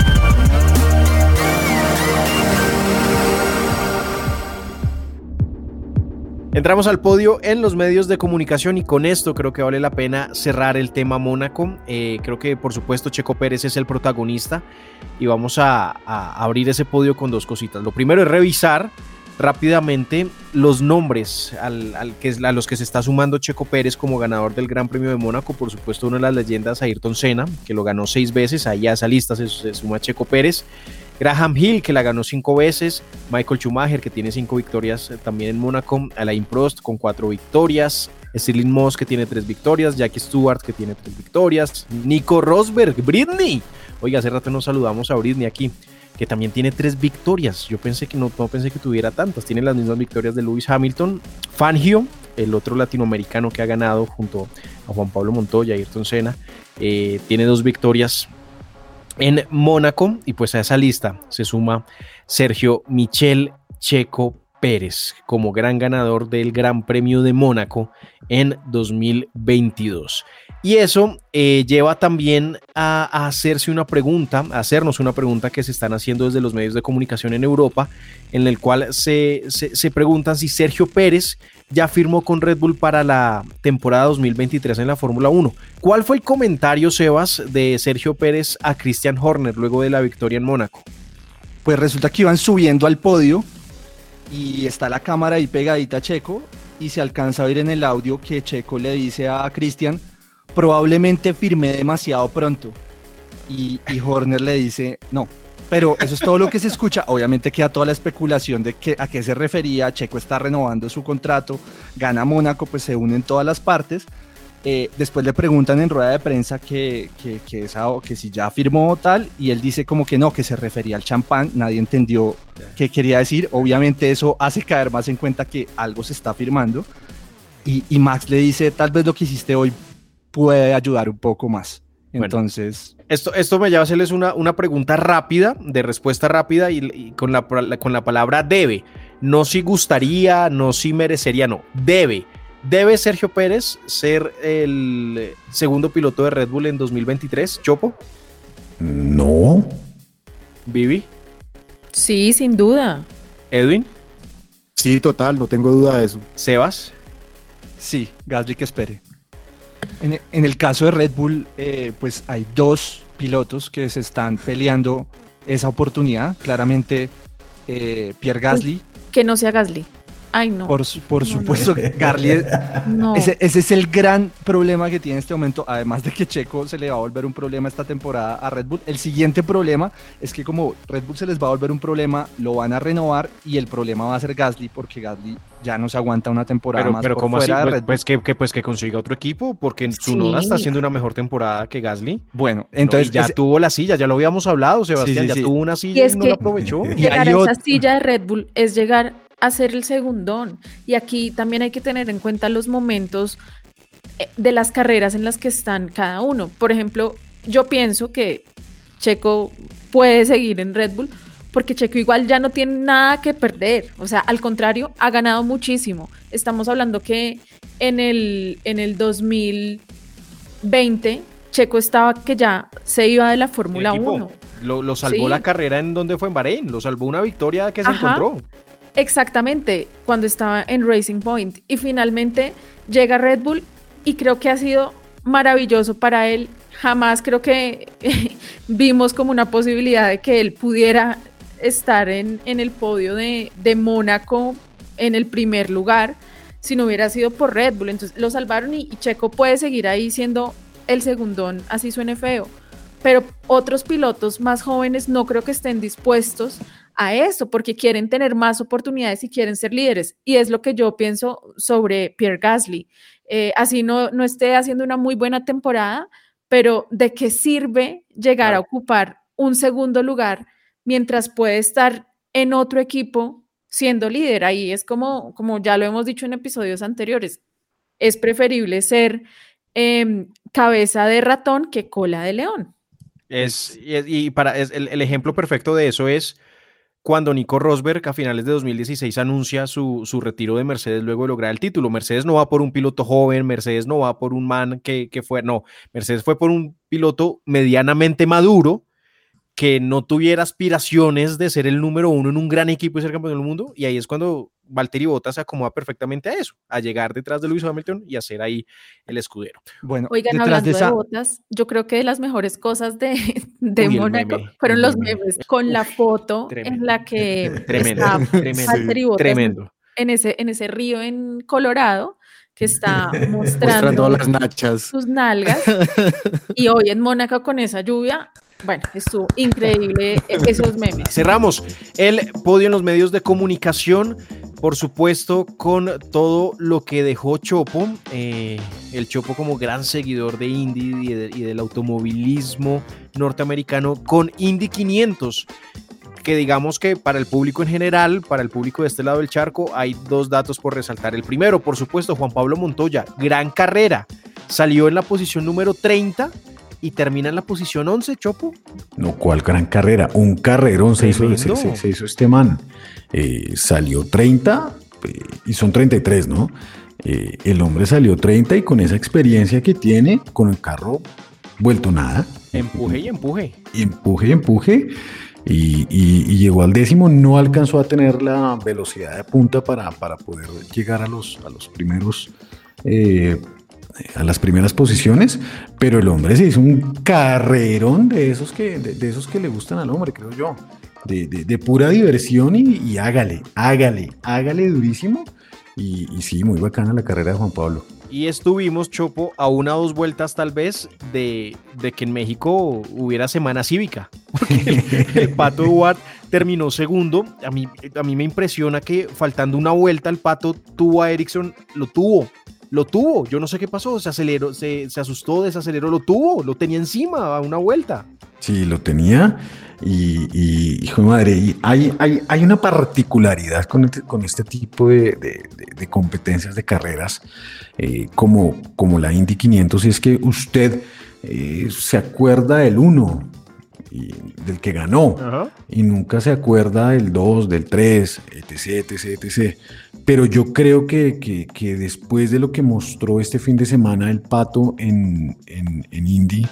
Entramos al podio en los medios de comunicación y con esto creo que vale la pena cerrar el tema Mónaco. Eh, creo que por supuesto Checo Pérez es el protagonista y vamos a, a abrir ese podio con dos cositas. Lo primero es revisar rápidamente los nombres al, que, a los que se está sumando Checo Pérez como ganador del Gran Premio de Mónaco. Por supuesto, una de las leyendas, Ayrton Senna, que lo ganó seis veces. Ahí a esa lista se, se suma Checo Pérez. Graham Hill, que la ganó cinco veces. Michael Schumacher, que tiene cinco victorias eh, también en Mónaco. Alain Prost, con cuatro victorias. Stirling Moss, que tiene tres victorias. Jackie Stewart, que tiene tres victorias. Nico Rosberg, Britney. Oiga, hace rato nos saludamos a Britney aquí que también tiene tres victorias. Yo pensé que no, no pensé que tuviera tantas. Tiene las mismas victorias de Lewis Hamilton. Fangio, el otro latinoamericano que ha ganado junto a Juan Pablo Montoya y Ayrton Senna, eh, tiene dos victorias en Mónaco. Y pues a esa lista se suma Sergio Michel Checo Pérez como gran ganador del Gran Premio de Mónaco en 2022. Y eso eh, lleva también a, hacerse una pregunta, a hacernos una pregunta que se están haciendo desde los medios de comunicación en Europa, en el cual se, se, se preguntan si Sergio Pérez ya firmó con Red Bull para la temporada 2023 en la Fórmula 1. ¿Cuál fue el comentario, Sebas, de Sergio Pérez a Christian Horner luego de la victoria en Mónaco? Pues resulta que iban subiendo al podio y está la cámara ahí pegadita a Checo y se alcanza a oír en el audio que Checo le dice a Christian, probablemente firmé demasiado pronto. Y, Horner le dice, no. Pero eso es todo lo que se escucha. Obviamente queda toda la especulación de que, a qué se refería. Checo está renovando su contrato, gana Mónaco, pues se unen todas las partes. Eh, después le preguntan en rueda de prensa que, que, que, esa, que si ya firmó tal, y él dice como que no, que se refería al champán. Nadie entendió qué quería decir. Obviamente eso hace caer más en cuenta que algo se está firmando. Y, y Max le dice, tal vez lo que hiciste hoy puede ayudar un poco más. Entonces. Bueno, esto, esto me lleva a hacerles una, una pregunta rápida, de respuesta rápida y, y con, la, con la palabra debe. No si gustaría, no si merecería, no. Debe. ¿Debe Sergio Pérez ser el segundo piloto de Red Bull en 2023? ¿Chopo? No. ¿Vivi? Sí, sin duda. ¿Edwin? Sí, total, no tengo duda de eso. ¿Sebas? Sí, Gasly que espere. En, en, el caso de Red Bull, eh, pues hay dos pilotos que se están peleando esa oportunidad. Claramente, eh, Pierre Gasly. Uy, que no sea Gasly. Ay, no. Por, por no, supuesto, no. No. ese, ese, es el gran problema que tiene en este momento. Además de que Checo se le va a volver un problema esta temporada a Red Bull. El siguiente problema es que, como Red Bull se les va a volver un problema, lo van a renovar y el problema va a ser Gasly, porque Gasly ya no se aguanta una temporada pero, más. Pero, por ¿cómo fuera así? De Pues, Red pues, que, que, pues que consiga otro equipo, porque su Sí. Está haciendo una mejor temporada que Gasly. Bueno, No, y entonces. ya ese- tuvo la silla, ya lo habíamos hablado, Sebastián. sí, ya sí. tuvo una Y silla y, es no que- la aprovechó. Y Llegar hay a esa otro- silla de Red Bull es llegar a ser el segundón. Y aquí también hay que tener en cuenta los momentos eh, de las carreras en las que están cada uno. Por ejemplo, yo pienso que Checo puede seguir en Red Bull porque Checo igual ya no tiene nada que perder. O sea, al contrario, ha ganado muchísimo. Estamos hablando que en el, en el 2020 Checo estaba que ya se iba de la Fórmula El equipo 1. Lo, lo salvó Sí. la carrera en donde fue en Bahrein, lo salvó una victoria que se Ajá. encontró. Exactamente, cuando estaba en Racing Point. Y finalmente llega Red Bull y creo que ha sido maravilloso para él. Jamás creo que vimos como una posibilidad de que él pudiera estar en, en el podio de, de Mónaco en el primer lugar. si no hubiera sido por Red Bull. Entonces lo salvaron y, y Checo puede seguir ahí siendo el segundón, así suene feo. Pero otros pilotos más jóvenes no creo que estén dispuestos a eso, porque quieren tener más oportunidades y quieren ser líderes. Y es lo que yo pienso sobre Pierre Gasly. Eh, así no, no esté haciendo una muy buena temporada, pero ¿de qué sirve llegar a ocupar un segundo lugar mientras puede estar en otro equipo siendo líder? Ahí es como, como ya lo hemos dicho en episodios anteriores, es preferible ser em, cabeza de ratón que cola de león. Es, y, para es, el, el, ejemplo perfecto de eso es cuando Nico Rosberg a finales de 2016 anuncia su, su, retiro de Mercedes luego de lograr el título. Mercedes no va por un piloto joven, Mercedes no va por un man que, que fue, no, Mercedes fue por un piloto medianamente maduro que no tuviera aspiraciones de ser el número uno en un gran equipo y ser campeón del mundo. Y ahí es cuando Valtteri Bottas se acomoda perfectamente a eso, a llegar detrás de Lewis Hamilton y hacer ahí el escudero. Bueno, Oigan, hablando de, esa... de Bottas, yo creo que de las mejores cosas de, de Uy, Mónaco meme, fueron los memes con la foto tremendo, en la que tremendo, está tremendo, Valtteri Bottas tremendo. En, ese, en ese río en Colorado que está mostrando, mostrando las nachas. sus nalgas. y hoy en Mónaco con esa lluvia, bueno, estuvo increíble esos memes. Cerramos el podio en los medios de comunicación, por supuesto, con todo lo que dejó Chopo, eh, el Chopo como gran seguidor de Indy y del automovilismo norteamericano con Indy 500 que digamos que para el público en general, para el público de este lado del charco, hay dos datos por resaltar. El primero, por supuesto, Juan Pablo Montoya, gran carrera, salió en la posición número 30 y termina en la posición 11, Chopo. No, ¿cuál gran carrera? Un carrerón se hizo, se, se, se hizo, este man. Eh, salió 30 eh, y son 33, ¿no? Eh, el hombre salió 30 y con esa experiencia que tiene, con el carro vuelto nada. Empuje y empuje. Y empuje y empuje. Y, y, y, llegó al décimo, no alcanzó a tener la velocidad de punta para, para poder llegar a los, a los primeros, eh, a las primeras posiciones, pero el hombre se hizo un carrerón de esos que, de, de esos que le gustan al hombre, creo yo, de, de, de pura diversión y, y, hágale, hágale, hágale durísimo. Y, y sí, muy bacana la carrera de Juan Pablo y estuvimos, Chopo, a una o dos vueltas tal vez de, de que en México hubiera semana cívica. Porque el, el Pato Duarte terminó segundo. A mí, a mí me impresiona que faltando una vuelta el Pato tuvo a Ericsson, lo tuvo. Lo tuvo, yo no sé qué pasó, se aceleró, se, se asustó, desaceleró, lo tuvo, lo tenía encima a una vuelta. Sí, lo tenía. Y, hijo de madre, y hay, hay, hay, una particularidad con este, con este tipo de, de, competencias de carreras eh, como, como la Indy 500, y es que usted eh, se acuerda del 1, del que ganó, Ajá. y nunca se acuerda del 2, del 3, etc, etc, etc. Pero yo creo que, que, que, después de lo que mostró este fin de semana el pato en, en, en Indy,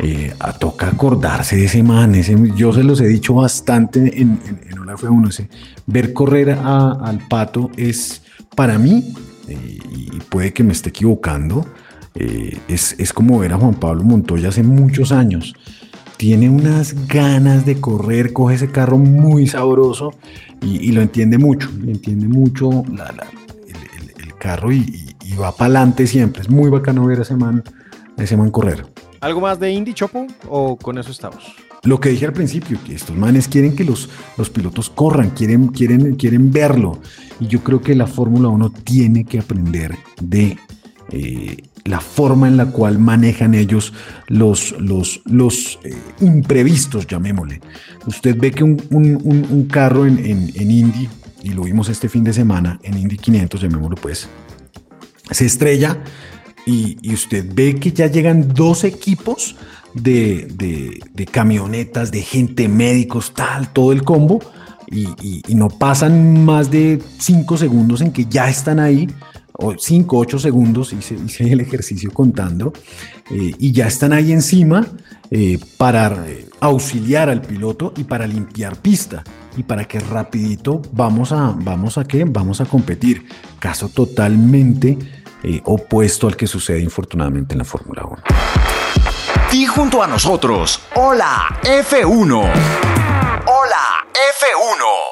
eh, a toca acordarse de ese man. Ese, yo se los he dicho bastante en, en, en Hola fue uno. Ese, ver correr a, al pato es para mí, eh, y puede que me esté equivocando, eh, es, es como ver a Juan Pablo Montoya hace muchos años. Tiene unas ganas de correr, coge ese carro muy sabroso y, y lo entiende mucho. Entiende mucho la, la, el, el, el, carro y, y va para adelante siempre. Es muy bacano ver a ese man, a ese man correr. ¿Algo más de Indy, Chopo? ¿O con eso estamos? Lo que dije al principio, que estos manes quieren que los, los pilotos corran, quieren, quieren, quieren verlo. Y yo creo que la Fórmula 1 tiene que aprender de eh, la forma en la cual manejan ellos los, los, los eh, imprevistos, llamémosle. Usted ve que un, un, un, carro en, en, Indy, y lo vimos este fin de semana, en Indy 500, llamémoslo pues, se estrella y, y, usted ve que ya llegan dos equipos de, de, camionetas, de gente, médicos, tal, todo el combo, y, y, no pasan más de cinco segundos en que ya están ahí, o cinco, ocho segundos, hice, el ejercicio contando, eh, y ya están ahí encima eh, para eh, auxiliar al piloto y para limpiar pista y para que rapidito vamos a, vamos a qué, vamos a competir. Caso totalmente opuesto al que sucede infortunadamente en la Fórmula 1. Y junto a nosotros, hola F1. Hola F1.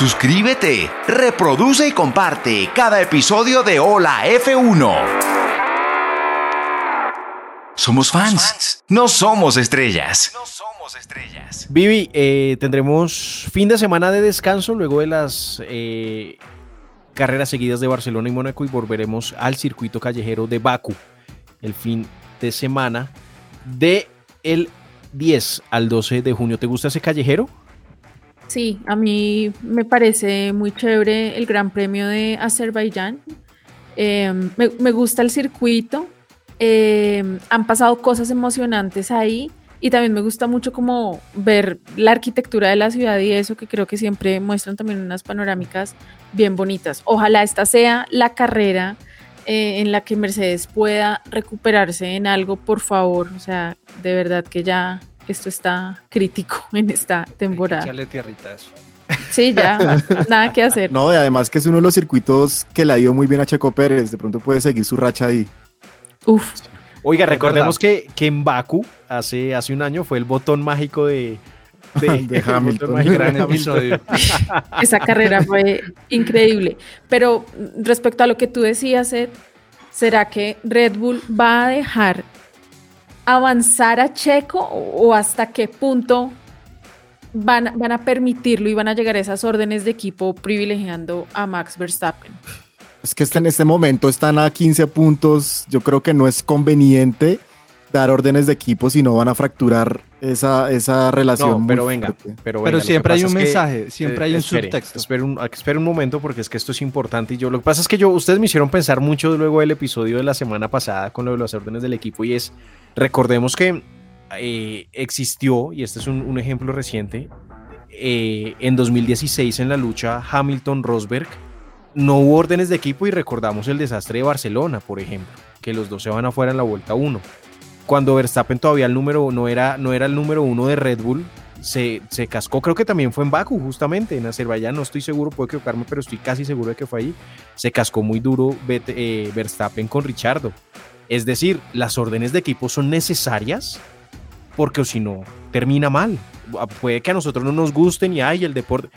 Suscríbete, reproduce y comparte cada episodio de Hola F1. Somos fans, no somos estrellas. Vivi, eh, tendremos fin de semana de descanso luego de las eh, carreras seguidas de Barcelona y Mónaco y volveremos al circuito callejero de Baku el fin de semana de el 10 al 12 de junio. ¿Te gusta ese callejero? Sí, a mí me parece muy chévere el Gran Premio de Azerbaiyán. Eh, me, gusta el circuito, eh, han pasado cosas emocionantes ahí y también me gusta mucho como ver la arquitectura de la ciudad y eso que creo que siempre muestran también unas panorámicas bien bonitas. Ojalá esta sea la carrera eh, en la que Mercedes pueda recuperarse en algo, por favor. O sea, de verdad que ya esto está crítico en esta temporada. Echarle tierrita a eso. Sí, ya, nada que hacer. No, y además que es uno de los circuitos que le ha ido muy bien a Checo Pérez. De pronto puede seguir su racha ahí. Uf. Oiga, recordemos que, que en Baku hace, hace un año fue el botón mágico de, de, De Hamilton. mágico de Gran Hamilton. episodio. Esa carrera fue increíble. Pero respecto a lo que tú decías, Ed, ¿será que Red Bull va a dejar avanzar a Checo o hasta qué punto van, van a permitirlo y van a llegar esas órdenes de equipo privilegiando a Max Verstappen? Es que en este momento están a 15 puntos. Yo creo que no es conveniente dar órdenes de equipo si no van a fracturar esa, esa relación. No, muy pero venga, pero, Pero venga, que siempre hay un que- mensaje, siempre hay un espere, subtexto. Espere un, espere un momento porque es que esto es importante y yo lo que pasa es que yo ustedes me hicieron pensar mucho luego del episodio de la semana pasada con lo de las órdenes del equipo y es recordemos que eh, existió y este es un, un ejemplo reciente eh, en 2016 en la lucha Hamilton Rosberg no hubo órdenes de equipo y recordamos el desastre de Barcelona por ejemplo que los dos se van afuera en la vuelta 1 cuando Verstappen todavía el número no era, no era el número uno de Red Bull, se, se cascó, creo que también fue en Baku, justamente, en Azerbaiyán, no estoy seguro, puedo equivocarme, pero estoy casi seguro de que fue ahí. Se cascó muy duro eh, Verstappen con Richardo. Es decir, las órdenes de equipo son necesarias porque si no, termina mal. Ah, Puede que a nosotros no nos gusten y ay, el deporte.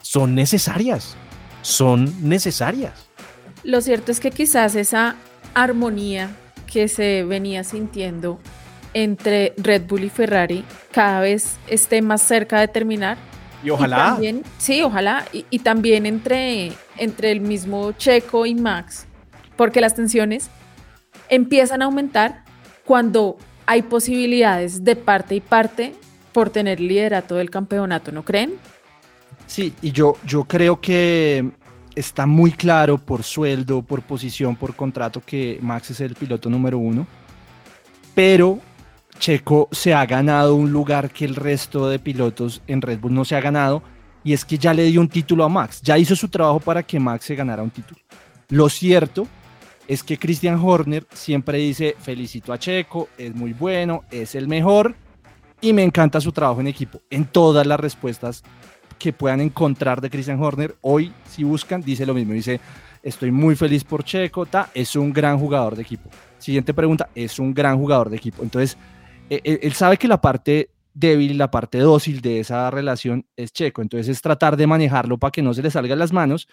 Son necesarias. Son necesarias. Lo cierto es que quizás esa armonía que se venía sintiendo entre Red Bull y Ferrari cada vez esté más cerca de terminar. Y ojalá. también- sí, ojalá. Y, y también entre, entre el mismo Checo y Max, porque las tensiones empiezan a aumentar cuando hay posibilidades de parte y parte por tener liderato del campeonato, ¿no creen? Sí, y yo, yo creo que está muy claro por sueldo, por posición, por contrato que Max es el piloto número uno, pero Checo se ha ganado un lugar que el resto de pilotos en Red Bull no se ha ganado, y es que ya le dio un título a Max, ya hizo su trabajo para que Max se ganara un título. Lo cierto es que Christian Horner siempre dice, felicito a Checo, es muy bueno, es el mejor, y me encanta su trabajo en equipo. En todas las respuestas que puedan encontrar de Christian Horner, hoy si buscan, dice lo mismo, dice, estoy muy feliz por Checo, ta, es un gran jugador de equipo. Siguiente pregunta, es un gran jugador de equipo. Entonces, eh, él, él sabe que la parte débil, la parte dócil de esa relación es Checo, entonces es tratar de manejarlo para que no se le salga de las manos,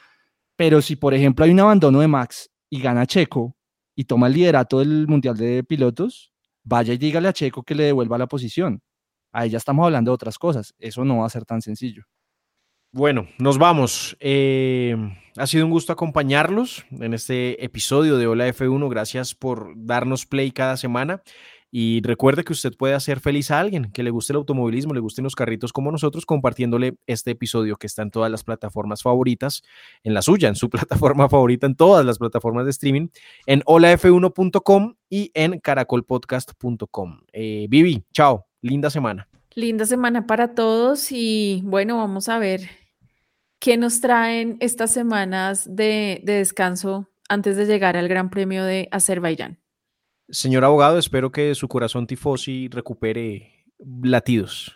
pero si por ejemplo hay un abandono de Max y gana Checo y toma el liderato del Mundial de Pilotos, vaya y dígale a Checo que le devuelva la posición. Ahí ya estamos hablando de otras cosas, eso no va a ser tan sencillo. Bueno, nos vamos. Eh, ha sido un gusto acompañarlos en este episodio de Hola F1. Gracias por darnos play cada semana. Y recuerde que usted puede hacer feliz a alguien que le guste el automovilismo, le gusten los carritos como nosotros, compartiéndole este episodio que está en todas las plataformas favoritas, en la suya, en su plataforma favorita, en todas las plataformas de streaming, en holaf1.com y en caracolpodcast.com. Eh, Vivi, chao, linda semana. Linda semana para todos y bueno, vamos a ver qué nos traen estas semanas de, de descanso antes de llegar al Gran Premio de Azerbaiyán. Señor abogado, espero que su corazón tifosi recupere latidos.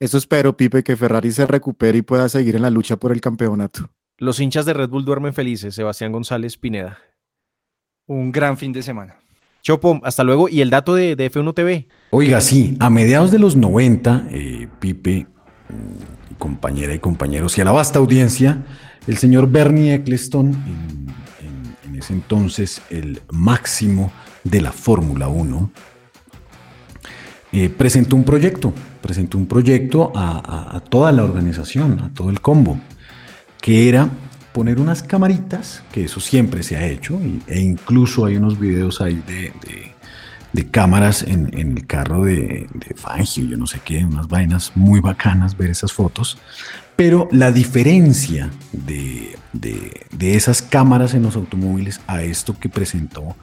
Eso espero, Pipe, que Ferrari se recupere y pueda seguir en la lucha por el campeonato. Los hinchas de Red Bull duermen felices, Sebastián González Pineda. Un gran fin de semana. Chopo, hasta luego. Y el dato de, F1 TV. Oiga, sí, a mediados de los 90, eh, Pipe, compañera y compañeros, y a la vasta audiencia, el señor Bernie Eccleston, en, ese entonces el máximo de la Fórmula 1, eh, presentó un proyecto, presentó un proyecto a, toda la organización, a todo el combo, que era poner unas camaritas, que eso siempre se ha hecho, e incluso hay unos videos ahí de, cámaras en, el carro de, de, Fangio, yo no sé qué, unas vainas muy bacanas ver esas fotos, pero la diferencia de, de esas cámaras en los automóviles a esto que presentó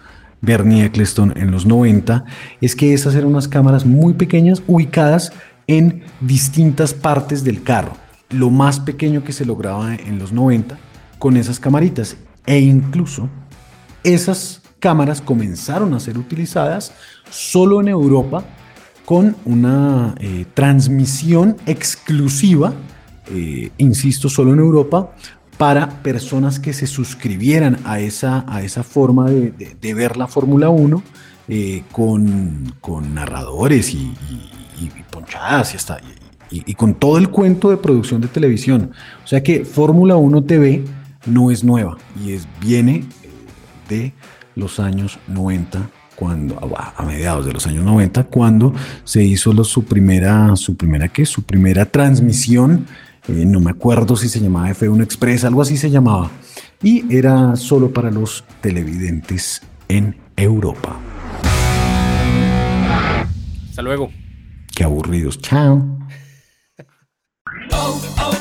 Bernie Eccleston en los 90 es que esas eran unas cámaras muy pequeñas ubicadas en distintas partes del carro. Lo más pequeño que se lograba en los 90 con esas camaritas. E incluso esas cámaras comenzaron a ser utilizadas solo en Europa con una eh, transmisión exclusiva, eh, insisto, solo en Europa, para personas que se suscribieran a esa, a esa forma de, ver la Fórmula 1 eh, con, narradores y, ponchadas y, hasta, y, con todo el cuento de producción de televisión. O sea que Fórmula 1 TV no es nueva y es, viene de los años 90 cuando a mediados de los años 90 cuando se hizo su primera su primera qué su primera transmisión eh, no me acuerdo si se llamaba F1 Express algo así se llamaba y era solo para los televidentes en Europa. Hasta luego. Qué aburridos. Chao